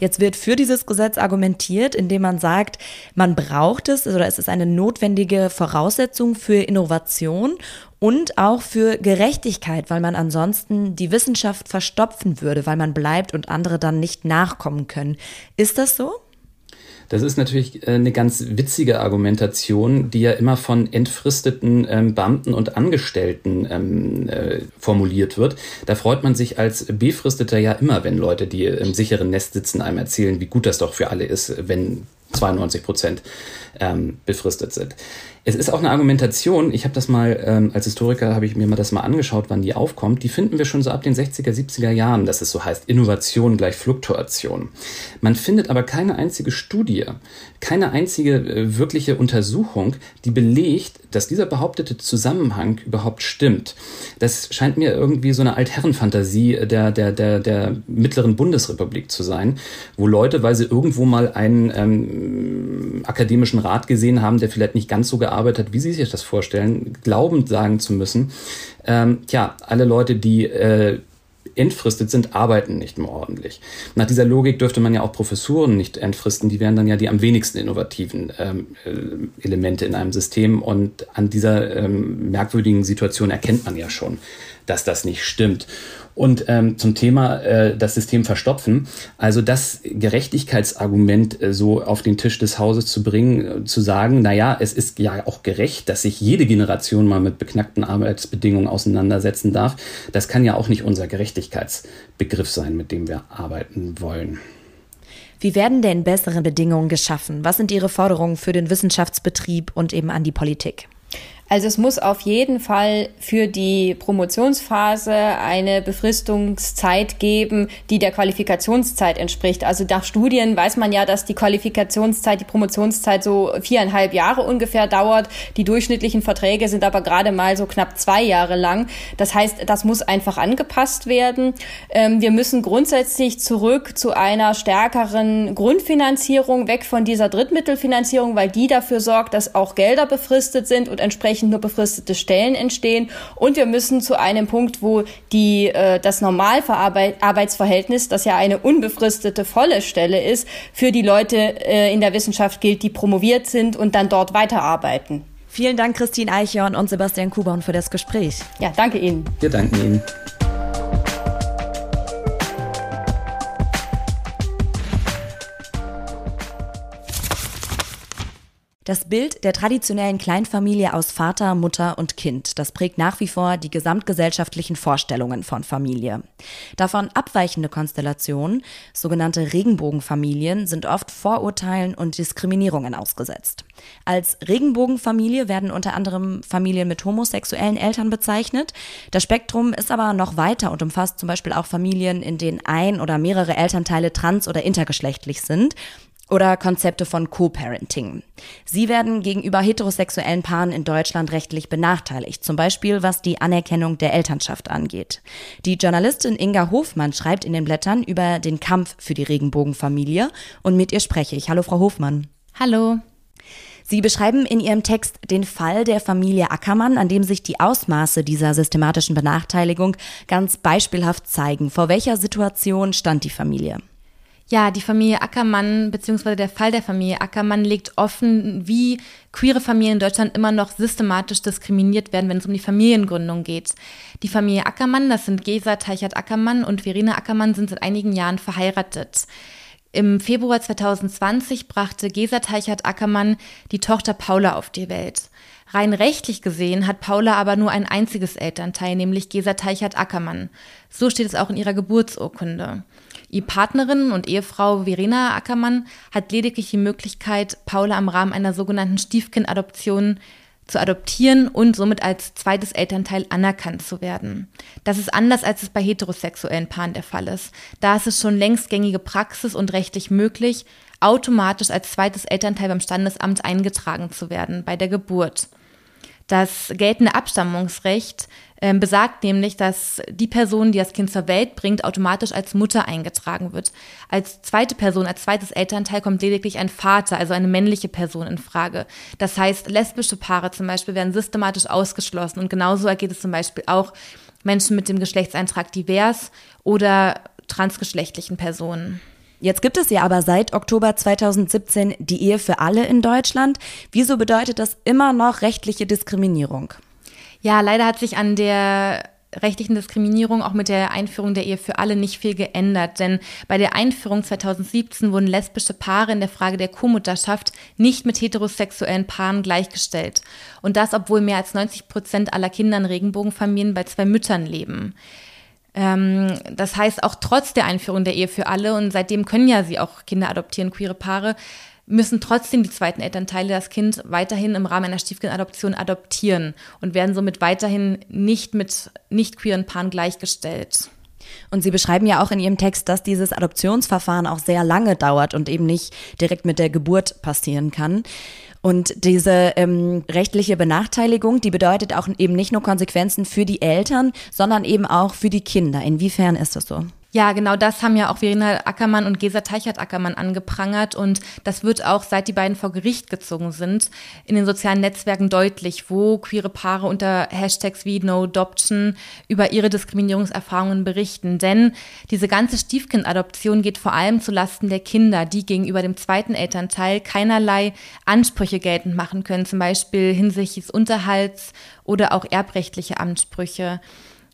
Jetzt wird für dieses Gesetz argumentiert, indem man sagt, man braucht es oder es ist eine notwendige Voraussetzung für Innovation und auch für Gerechtigkeit, weil man ansonsten die Wissenschaft verstopfen würde, weil man bleibt und andere dann nicht nachkommen können. Ist das so? Das ist natürlich äh, eine ganz witzige Argumentation, die ja immer von entfristeten ähm, Beamten und Angestellten ähm, äh, formuliert wird. Da freut man sich als Befristeter ja immer, wenn Leute, die im sicheren Nest sitzen, einem erzählen, wie gut das doch für alle ist, wenn 92 Prozent ähm, befristet sind. Es ist auch eine Argumentation, ich habe das mal, ähm, als Historiker habe ich mir mal das mal angeschaut, wann die aufkommt, die finden wir schon so ab den 60er, 70er Jahren, dass es so heißt, Innovation gleich Fluktuation. Man findet aber keine einzige Studie, keine einzige äh, wirkliche Untersuchung, die belegt, dass dieser behauptete Zusammenhang überhaupt stimmt. Das scheint mir irgendwie so eine Altherrenfantasie der, der, der, der mittleren Bundesrepublik zu sein, wo Leute, weil sie irgendwo mal einen ähm, akademischen Rat gesehen haben, der vielleicht nicht ganz so gearbeitet gearbeitet hat, wie Sie sich das vorstellen, glaubend sagen zu müssen, ähm, tja, alle Leute, die äh, entfristet sind, arbeiten nicht mehr ordentlich. Nach dieser Logik dürfte man ja auch Professuren nicht entfristen, die wären dann ja die am wenigsten innovativen ähm, äh, Elemente in einem System und an dieser ähm, merkwürdigen Situation erkennt man ja schon, dass das nicht stimmt. Und ähm, zum Thema äh, das System verstopfen, also das Gerechtigkeitsargument äh, so auf den Tisch des Hauses zu bringen, äh, zu sagen, na ja, es ist ja auch gerecht, dass sich jede Generation mal mit beknackten Arbeitsbedingungen auseinandersetzen darf, das kann ja auch nicht unser Gerechtigkeitsbegriff sein, mit dem wir arbeiten wollen. Wie werden denn bessere Bedingungen geschaffen? Was sind Ihre Forderungen für den Wissenschaftsbetrieb und eben an die Politik? Also es muss auf jeden Fall für die Promotionsphase eine Befristungszeit geben, die der Qualifikationszeit entspricht. Also nach Studien weiß man ja, dass die Qualifikationszeit, die Promotionszeit so viereinhalb Jahre ungefähr dauert. Die durchschnittlichen Verträge sind aber gerade mal so knapp zwei Jahre lang. Das heißt, das muss einfach angepasst werden. Ähm, wir müssen grundsätzlich zurück zu einer stärkeren Grundfinanzierung, weg von dieser Drittmittelfinanzierung, weil die dafür sorgt, dass auch Gelder befristet sind und entsprechend entsprechend nur befristete Stellen entstehen. Und wir müssen zu einem Punkt, wo die, äh, das Normalarbeitsverhältnis, das ja eine unbefristete volle Stelle ist, für die Leute äh, in der Wissenschaft gilt, die promoviert sind und dann dort weiterarbeiten. Vielen Dank, Christine Eichhorn und Sebastian Kubaun für das Gespräch. Ja, danke Ihnen. Wir danken Ihnen. Das Bild der traditionellen Kleinfamilie aus Vater, Mutter und Kind, das prägt nach wie vor die gesamtgesellschaftlichen Vorstellungen von Familie. Davon abweichende Konstellationen, sogenannte Regenbogenfamilien, sind oft Vorurteilen und Diskriminierungen ausgesetzt. Als Regenbogenfamilie werden unter anderem Familien mit homosexuellen Eltern bezeichnet. Das Spektrum ist aber noch weiter und umfasst zum Beispiel auch Familien, in denen ein oder mehrere Elternteile trans- oder intergeschlechtlich sind oder Konzepte von Co-Parenting. Sie werden gegenüber heterosexuellen Paaren in Deutschland rechtlich benachteiligt, zum Beispiel was die Anerkennung der Elternschaft angeht. Die Journalistin Inga Hofmann schreibt in den Blättern über den Kampf für die Regenbogenfamilie und mit ihr spreche ich. Hallo, Frau Hofmann. Hallo. Sie beschreiben in Ihrem Text den Fall der Familie Ackermann, an dem sich die Ausmaße dieser systematischen Benachteiligung ganz beispielhaft zeigen. Vor welcher Situation stand die Familie? Ja, die Familie Ackermann beziehungsweise der Fall der Familie Ackermann legt offen, wie queere Familien in Deutschland immer noch systematisch diskriminiert werden, wenn es um die Familiengründung geht. Die Familie Ackermann, das sind Gesa Teichert-Ackermann und Verena Ackermann, sind seit einigen Jahren verheiratet. Im Februar 2020 brachte Gesa Teichert-Ackermann die Tochter Paula auf die Welt. Rein rechtlich gesehen hat Paula aber nur ein einziges Elternteil, nämlich Gesa Teichert-Ackermann. So steht es auch in ihrer Geburtsurkunde. Die Partnerin und Ehefrau Verena Ackermann hat lediglich die Möglichkeit, Paula im Rahmen einer sogenannten Stiefkindadoption zu adoptieren und somit als zweites Elternteil anerkannt zu werden. Das ist anders, als es bei heterosexuellen Paaren der Fall ist. Da ist es schon längst gängige Praxis und rechtlich möglich, automatisch als zweites Elternteil beim Standesamt eingetragen zu werden bei der Geburt. Das geltende Abstammungsrecht äh, besagt nämlich, dass die Person, die das Kind zur Welt bringt, automatisch als Mutter eingetragen wird. Als zweite Person, als zweites Elternteil kommt lediglich ein Vater, also eine männliche Person in Frage. Das heißt, lesbische Paare zum Beispiel werden systematisch ausgeschlossen und genauso ergeht es zum Beispiel auch Menschen mit dem Geschlechtseintrag divers oder transgeschlechtlichen Personen. Jetzt gibt es ja aber seit Oktober 2017 die Ehe für alle in Deutschland. Wieso bedeutet das immer noch rechtliche Diskriminierung? Ja, leider hat sich an der rechtlichen Diskriminierung auch mit der Einführung der Ehe für alle nicht viel geändert. Denn bei der Einführung 2017 wurden lesbische Paare in der Frage der Co-Mutterschaft nicht mit heterosexuellen Paaren gleichgestellt. Und das, obwohl mehr als 90 Prozent aller Kinder in Regenbogenfamilien bei zwei Müttern leben. Ähm, das heißt, auch trotz der Einführung der Ehe für alle, und seitdem können ja sie auch Kinder adoptieren, queere Paare, müssen trotzdem die zweiten Elternteile das Kind weiterhin im Rahmen einer Stiefkindadoption adoptieren und werden somit weiterhin nicht mit nicht queeren Paaren gleichgestellt. Und Sie beschreiben ja auch in Ihrem Text, dass dieses Adoptionsverfahren auch sehr lange dauert und eben nicht direkt mit der Geburt passieren kann. Und diese ähm, rechtliche Benachteiligung, die bedeutet auch eben nicht nur Konsequenzen für die Eltern, sondern eben auch für die Kinder. Inwiefern ist das so? Ja, genau das haben ja auch Verena Ackermann und Gesa Teichert-Ackermann angeprangert und das wird auch, seit die beiden vor Gericht gezogen sind, in den sozialen Netzwerken deutlich, wo queere Paare unter Hashtags wie No-Adoption über ihre Diskriminierungserfahrungen berichten. Denn diese ganze Stiefkindadoption geht vor allem zulasten der Kinder, die gegenüber dem zweiten Elternteil keinerlei Ansprüche geltend machen können, zum Beispiel hinsichtlich des Unterhalts oder auch erbrechtliche Ansprüche.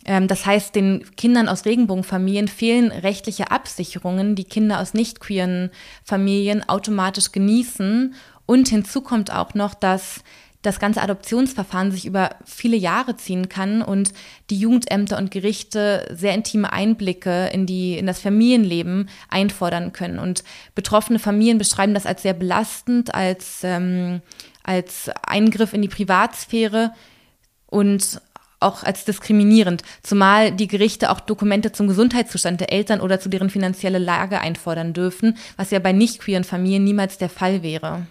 Ähm, das heißt, den Kindern aus Regenbogenfamilien fehlen rechtliche Absicherungen, die Kinder aus nicht queeren Familien automatisch genießen. Und hinzu kommt auch noch, dass das ganze Adoptionsverfahren sich über viele Jahre ziehen kann und die Jugendämter und Gerichte sehr intime Einblicke in, die, in das Familienleben einfordern können. Und betroffene Familien beschreiben das als sehr belastend, als, ähm, als Eingriff in die Privatsphäre und auch als diskriminierend, zumal die Gerichte auch Dokumente zum Gesundheitszustand der Eltern oder zu deren finanzielle Lage einfordern dürfen, was ja bei nicht queeren Familien niemals der Fall wäre.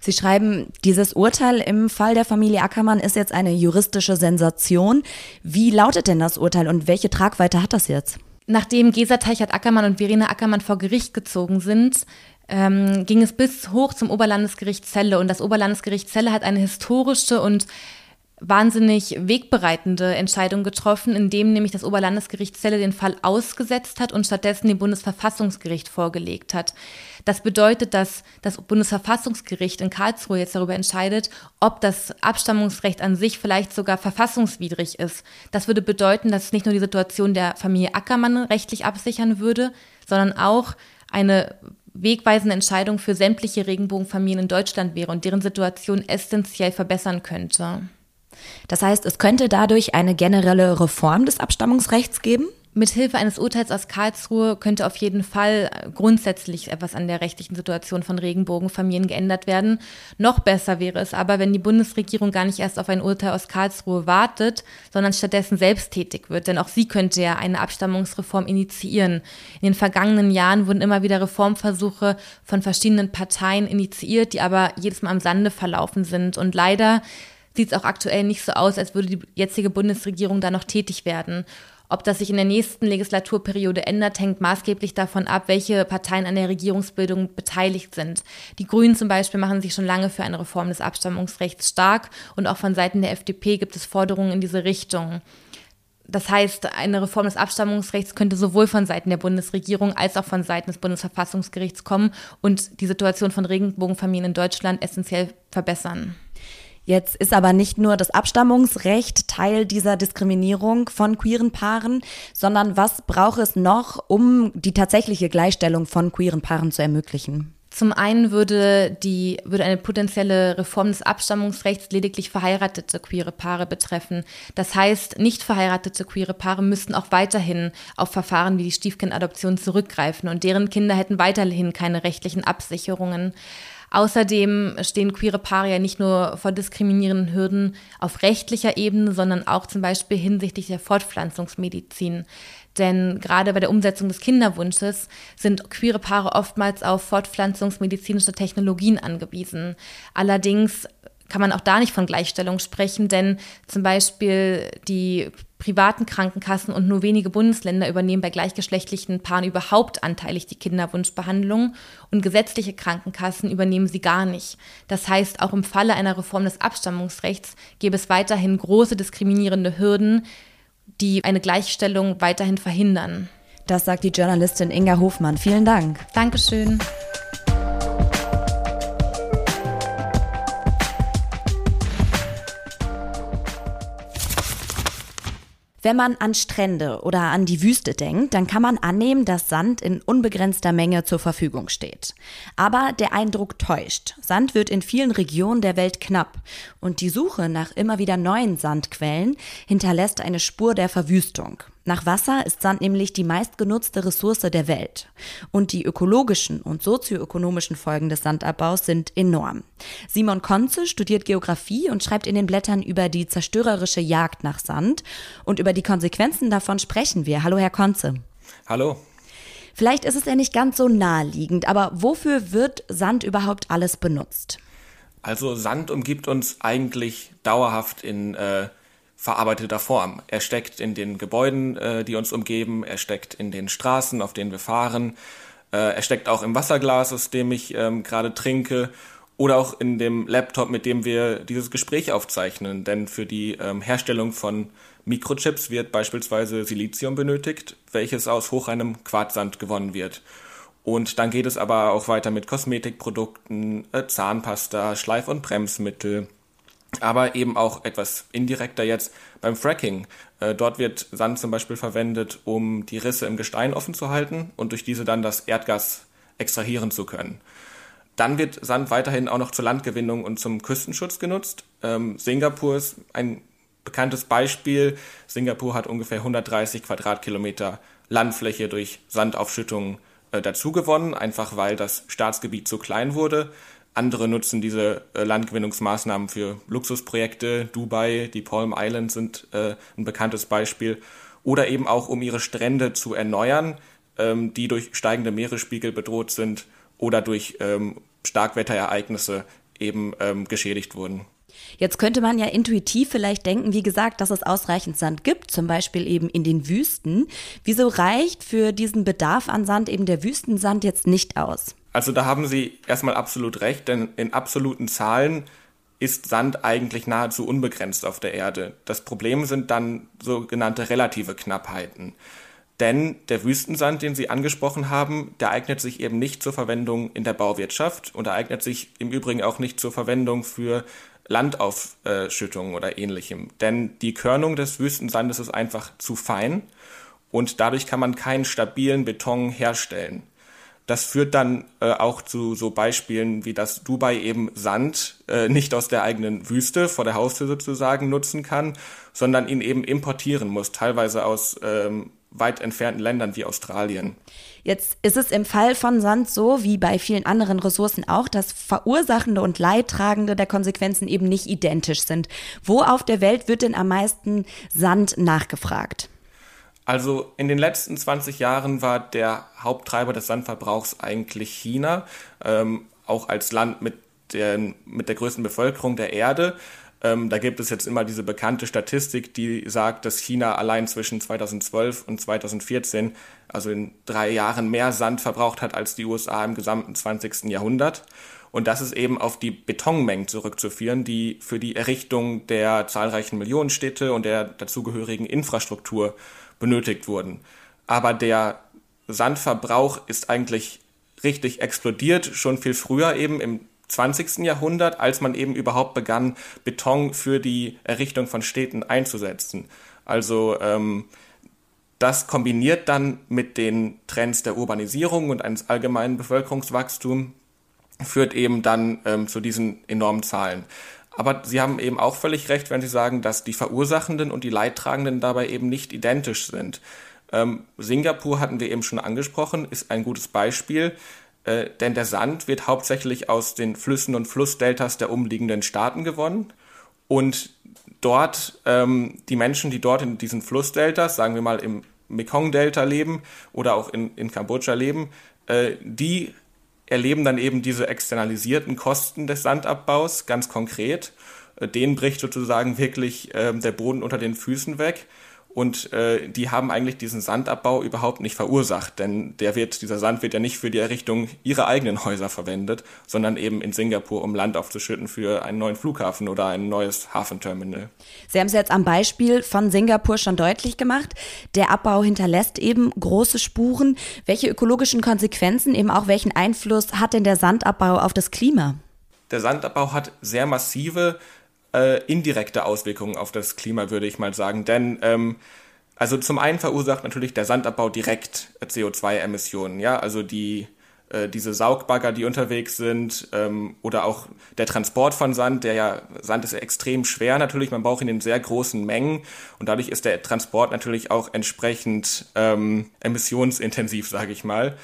Sie schreiben, dieses Urteil im Fall der Familie Ackermann ist jetzt eine juristische Sensation. Wie lautet denn das Urteil und welche Tragweite hat das jetzt? Nachdem Gesa Teichert Ackermann und Verena Ackermann vor Gericht gezogen sind, ähm, ging es bis hoch zum Oberlandesgericht Celle. Und das Oberlandesgericht Celle hat eine historische und wahnsinnig wegbereitende Entscheidung getroffen, indem nämlich das Oberlandesgericht Celle den Fall ausgesetzt hat und stattdessen dem Bundesverfassungsgericht vorgelegt hat. Das bedeutet, dass das Bundesverfassungsgericht in Karlsruhe jetzt darüber entscheidet, ob das Abstammungsrecht an sich vielleicht sogar verfassungswidrig ist. Das würde bedeuten, dass es nicht nur die Situation der Familie Ackermann rechtlich absichern würde, sondern auch eine wegweisende Entscheidung für sämtliche Regenbogenfamilien in Deutschland wäre und deren Situation essentiell verbessern könnte. Das heißt, es könnte dadurch eine generelle Reform des Abstammungsrechts geben? Mithilfe eines Urteils aus Karlsruhe könnte auf jeden Fall grundsätzlich etwas an der rechtlichen Situation von Regenbogenfamilien geändert werden. Noch besser wäre es aber, wenn die Bundesregierung gar nicht erst auf ein Urteil aus Karlsruhe wartet, sondern stattdessen selbst tätig wird. Denn auch sie könnte ja eine Abstammungsreform initiieren. In den vergangenen Jahren wurden immer wieder Reformversuche von verschiedenen Parteien initiiert, die aber jedes Mal am Sande verlaufen sind. Und leider sieht es auch aktuell nicht so aus, als würde die jetzige Bundesregierung da noch tätig werden. Ob das sich in der nächsten Legislaturperiode ändert, hängt maßgeblich davon ab, welche Parteien an der Regierungsbildung beteiligt sind. Die Grünen zum Beispiel machen sich schon lange für eine Reform des Abstammungsrechts stark und auch von Seiten der FDP gibt es Forderungen in diese Richtung. Das heißt, eine Reform des Abstammungsrechts könnte sowohl von Seiten der Bundesregierung als auch von Seiten des Bundesverfassungsgerichts kommen und die Situation von Regenbogenfamilien in Deutschland essentiell verbessern. Jetzt ist aber nicht nur das Abstammungsrecht Teil dieser Diskriminierung von queeren Paaren, sondern was braucht es noch, um die tatsächliche Gleichstellung von queeren Paaren zu ermöglichen? Zum einen würde, die, würde eine potenzielle Reform des Abstammungsrechts lediglich verheiratete queere Paare betreffen. Das heißt, nicht verheiratete queere Paare müssten auch weiterhin auf Verfahren wie die Stiefkindadoption zurückgreifen und deren Kinder hätten weiterhin keine rechtlichen Absicherungen. Außerdem stehen queere Paare ja nicht nur vor diskriminierenden Hürden auf rechtlicher Ebene, sondern auch zum Beispiel hinsichtlich der Fortpflanzungsmedizin. Denn gerade bei der Umsetzung des Kinderwunsches sind queere Paare oftmals auf fortpflanzungsmedizinische Technologien angewiesen. Allerdings kann man auch da nicht von Gleichstellung sprechen, denn zum Beispiel die privaten Krankenkassen und nur wenige Bundesländer übernehmen bei gleichgeschlechtlichen Paaren überhaupt anteilig die Kinderwunschbehandlung und gesetzliche Krankenkassen übernehmen sie gar nicht. Das heißt, auch im Falle einer Reform des Abstammungsrechts gäbe es weiterhin große diskriminierende Hürden, die eine Gleichstellung weiterhin verhindern. Das sagt die Journalistin Inga Hofmann. Vielen Dank. Dankeschön. Wenn man an Strände oder an die Wüste denkt, dann kann man annehmen, dass Sand in unbegrenzter Menge zur Verfügung steht. Aber der Eindruck täuscht. Sand wird in vielen Regionen der Welt knapp und die Suche nach immer wieder neuen Sandquellen hinterlässt eine Spur der Verwüstung. Nach Wasser ist Sand nämlich die meistgenutzte Ressource der Welt. Und die ökologischen und sozioökonomischen Folgen des Sandabbaus sind enorm. Simon Konze studiert Geografie und schreibt in den Blättern über die zerstörerische Jagd nach Sand. Und über die Konsequenzen davon sprechen wir. Hallo, Herr Konze. Hallo. Vielleicht ist es ja nicht ganz so naheliegend, aber wofür wird Sand überhaupt alles benutzt? Also Sand umgibt uns eigentlich dauerhaft in äh, verarbeiteter Form. Er steckt in den Gebäuden, äh, die uns umgeben, er steckt in den Straßen, auf denen wir fahren, äh, er steckt auch im Wasserglas, aus dem ich ähm, gerade trinke, oder auch in dem Laptop, mit dem wir dieses Gespräch aufzeichnen. Denn für die ähm, Herstellung von Mikrochips wird beispielsweise Silizium benötigt, welches aus hochreinem Quarzsand gewonnen wird. Und dann geht es aber auch weiter mit Kosmetikprodukten, äh, Zahnpasta, Schleif- und Bremsmittel, aber eben auch etwas indirekter jetzt beim Fracking. Äh, dort wird Sand zum Beispiel verwendet, um die Risse im Gestein offen zu halten und durch diese dann das Erdgas extrahieren zu können. Dann wird Sand weiterhin auch noch zur Landgewinnung und zum Küstenschutz genutzt. Ähm, Singapur ist ein bekanntes Beispiel. Singapur hat ungefähr 130 Quadratkilometer Landfläche durch Sandaufschüttungen äh, dazugewonnen, einfach weil das Staatsgebiet zu klein wurde. Andere nutzen diese äh, Landgewinnungsmaßnahmen für Luxusprojekte. Dubai, die Palm Islands sind äh, ein bekanntes Beispiel. Oder eben auch, um ihre Strände zu erneuern, ähm, die durch steigende Meeresspiegel bedroht sind oder durch ähm, Starkwetterereignisse eben ähm, geschädigt wurden. Jetzt könnte man ja intuitiv vielleicht denken, wie gesagt, dass es ausreichend Sand gibt, zum Beispiel eben in den Wüsten. Wieso reicht für diesen Bedarf an Sand eben der Wüstensand jetzt nicht aus? Also da haben Sie erstmal absolut recht, denn in absoluten Zahlen ist Sand eigentlich nahezu unbegrenzt auf der Erde. Das Problem sind dann sogenannte relative Knappheiten. Denn der Wüstensand, den Sie angesprochen haben, der eignet sich eben nicht zur Verwendung in der Bauwirtschaft und er eignet sich im Übrigen auch nicht zur Verwendung für Landaufschüttungen oder ähnlichem. Denn die Körnung des Wüstensandes ist einfach zu fein und dadurch kann man keinen stabilen Beton herstellen. Das führt dann äh, auch zu so Beispielen wie, dass Dubai eben Sand äh, nicht aus der eigenen Wüste vor der Haustür sozusagen nutzen kann, sondern ihn eben importieren muss, teilweise aus ähm, weit entfernten Ländern wie Australien. Jetzt ist es im Fall von Sand so, wie bei vielen anderen Ressourcen auch, dass Verursachende und Leidtragende der Konsequenzen eben nicht identisch sind. Wo auf der Welt wird denn am meisten Sand nachgefragt? Also in den letzten 20 Jahren war der Haupttreiber des Sandverbrauchs eigentlich China, ähm, auch als Land mit der, mit der größten Bevölkerung der Erde. Ähm, da gibt es jetzt immer diese bekannte Statistik, die sagt, dass China allein zwischen 2012 und 2014, also in drei Jahren, mehr Sand verbraucht hat als die USA im gesamten 20. Jahrhundert. Und das ist eben auf die Betonmengen zurückzuführen, die für die Errichtung der zahlreichen Millionenstädte und der dazugehörigen Infrastruktur benötigt wurden. Aber der Sandverbrauch ist eigentlich richtig explodiert, schon viel früher eben im 20. Jahrhundert, als man eben überhaupt begann, Beton für die Errichtung von Städten einzusetzen. Also ähm, das kombiniert dann mit den Trends der Urbanisierung und eines allgemeinen Bevölkerungswachstums führt eben dann ähm, zu diesen enormen Zahlen. Aber Sie haben eben auch völlig recht, wenn Sie sagen, dass die Verursachenden und die Leidtragenden dabei eben nicht identisch sind. Ähm, Singapur hatten wir eben schon angesprochen, ist ein gutes Beispiel, äh, denn der Sand wird hauptsächlich aus den Flüssen und Flussdeltas der umliegenden Staaten gewonnen. Und dort, ähm, die Menschen, die dort in diesen Flussdeltas, sagen wir mal im Mekong-Delta leben oder auch in, in Kambodscha leben, äh, die erleben dann eben diese externalisierten Kosten des Sandabbaus ganz konkret. Äh, denen bricht sozusagen wirklich äh, der Boden unter den Füßen weg. Und äh, die haben eigentlich diesen Sandabbau überhaupt nicht verursacht, denn der wird, dieser Sand wird ja nicht für die Errichtung ihrer eigenen Häuser verwendet, sondern eben in Singapur, um Land aufzuschütten für einen neuen Flughafen oder ein neues Hafenterminal. Sie haben es jetzt am Beispiel von Singapur schon deutlich gemacht. Der Abbau hinterlässt eben große Spuren. Welche ökologischen Konsequenzen, eben auch welchen Einfluss hat denn der Sandabbau auf das Klima? Der Sandabbau hat sehr massive äh, indirekte Auswirkungen auf das Klima, würde ich mal sagen. Denn ähm, also zum einen verursacht natürlich der Sandabbau direkt CO2-Emissionen, ja, also die äh, diese Saugbagger, die unterwegs sind, ähm, oder auch der Transport von Sand, der ja, Sand ist ja extrem schwer natürlich, man braucht ihn in sehr großen Mengen und dadurch ist der Transport natürlich auch entsprechend ähm, emissionsintensiv, sage ich mal.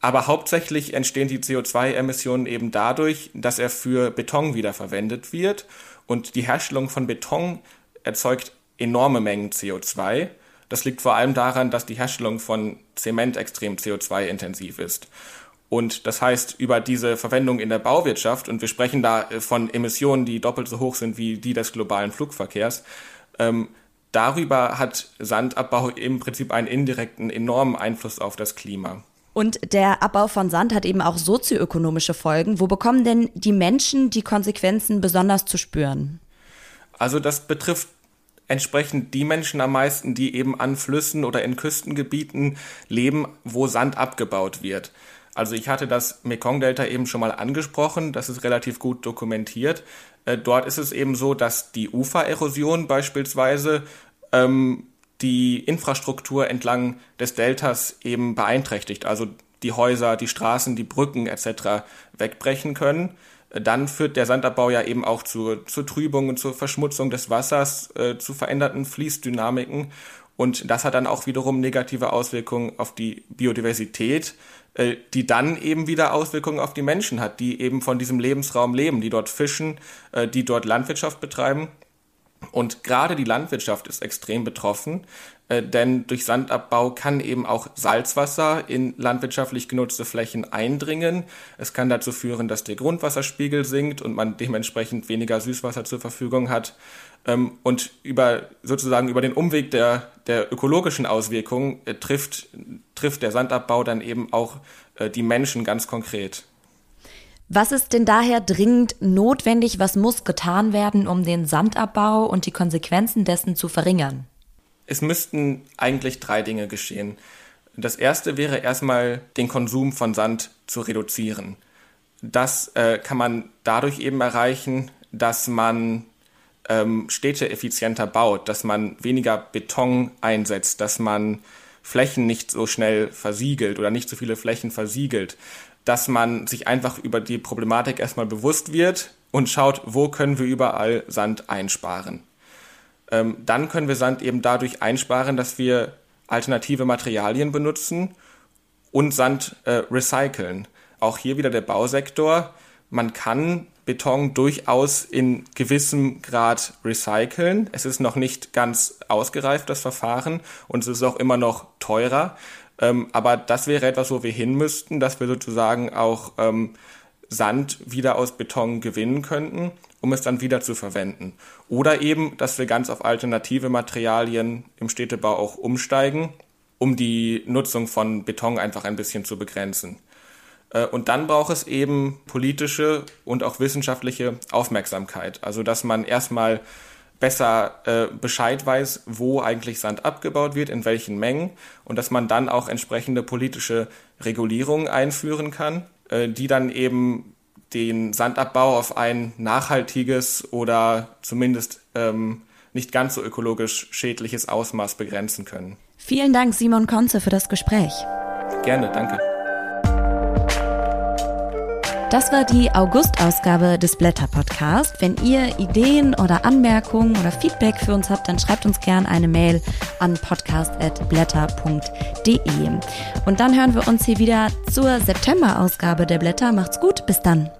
Aber hauptsächlich entstehen die CO2-Emissionen eben dadurch, dass er für Beton wiederverwendet wird und die Herstellung von Beton erzeugt enorme Mengen CO2. Das liegt vor allem daran, dass die Herstellung von Zement extrem CO2-intensiv ist. Und das heißt, über diese Verwendung in der Bauwirtschaft, und wir sprechen da äh, von Emissionen, die doppelt so hoch sind wie die des globalen Flugverkehrs, ähm, darüber hat Sandabbau im Prinzip einen indirekten, enormen Einfluss auf das Klima. Und der Abbau von Sand hat eben auch sozioökonomische Folgen. Wo bekommen denn die Menschen die Konsequenzen besonders zu spüren? Also das betrifft entsprechend die Menschen am meisten, die eben an Flüssen oder in Küstengebieten leben, wo Sand abgebaut wird. Also ich hatte das Mekong-Delta eben schon mal angesprochen, das ist relativ gut dokumentiert. Äh, dort ist es eben so, dass die Ufererosion beispielsweise ähm, die Infrastruktur entlang des Deltas eben beeinträchtigt, also die Häuser, die Straßen, die Brücken etc. wegbrechen können. Dann führt der Sandabbau ja eben auch zur, zur Trübung und zur Verschmutzung des Wassers, äh, zu veränderten Fließdynamiken. Und das hat dann auch wiederum negative Auswirkungen auf die Biodiversität, äh, die dann eben wieder Auswirkungen auf die Menschen hat, die eben von diesem Lebensraum leben, die dort fischen, äh, die dort Landwirtschaft betreiben und gerade die Landwirtschaft ist extrem betroffen, äh, denn durch Sandabbau kann eben auch Salzwasser in landwirtschaftlich genutzte Flächen eindringen. Es kann dazu führen, dass der Grundwasserspiegel sinkt und man dementsprechend weniger Süßwasser zur Verfügung hat. Ähm, und über sozusagen über den Umweg der, der ökologischen Auswirkungen äh, trifft, trifft der Sandabbau dann eben auch äh, die Menschen ganz konkret. Was ist denn daher dringend notwendig? Was muss getan werden, um den Sandabbau und die Konsequenzen dessen zu verringern? Es müssten eigentlich drei Dinge geschehen. Das erste wäre erstmal den Konsum von Sand zu reduzieren. Das äh, kann man dadurch eben erreichen, dass man ähm, Städte effizienter baut, dass man weniger Beton einsetzt, dass man Flächen nicht so schnell versiegelt oder nicht so viele Flächen versiegelt, dass man sich einfach über die Problematik erstmal bewusst wird und schaut, wo können wir überall Sand einsparen. Ähm, dann können wir Sand eben dadurch einsparen, dass wir alternative Materialien benutzen und Sand äh, recyceln. Auch hier wieder der Bausektor. Man kann Beton durchaus in gewissem Grad recyceln. Es ist noch nicht ganz ausgereift, das Verfahren, und es ist auch immer noch teurer. Ähm, aber das wäre etwas, wo wir hin müssten, dass wir sozusagen auch ähm, Sand wieder aus Beton gewinnen könnten, um es dann wieder zu verwenden. Oder eben, dass wir ganz auf alternative Materialien im Städtebau auch umsteigen, um die Nutzung von Beton einfach ein bisschen zu begrenzen. Äh, und dann braucht es eben politische und auch wissenschaftliche Aufmerksamkeit. Also, dass man erstmal besser äh, Bescheid weiß, wo eigentlich Sand abgebaut wird, in welchen Mengen und dass man dann auch entsprechende politische Regulierungen einführen kann, äh, die dann eben den Sandabbau auf ein nachhaltiges oder zumindest ähm, nicht ganz so ökologisch schädliches Ausmaß begrenzen können. Vielen Dank, Simon Konze, für das Gespräch. Gerne, danke. Das war die August-Ausgabe des Blätter-Podcast. Wenn ihr Ideen oder Anmerkungen oder Feedback für uns habt, dann schreibt uns gerne eine Mail an podcast.blätter.de. Und dann hören wir uns hier wieder zur September-Ausgabe der Blätter. Macht's gut, bis dann.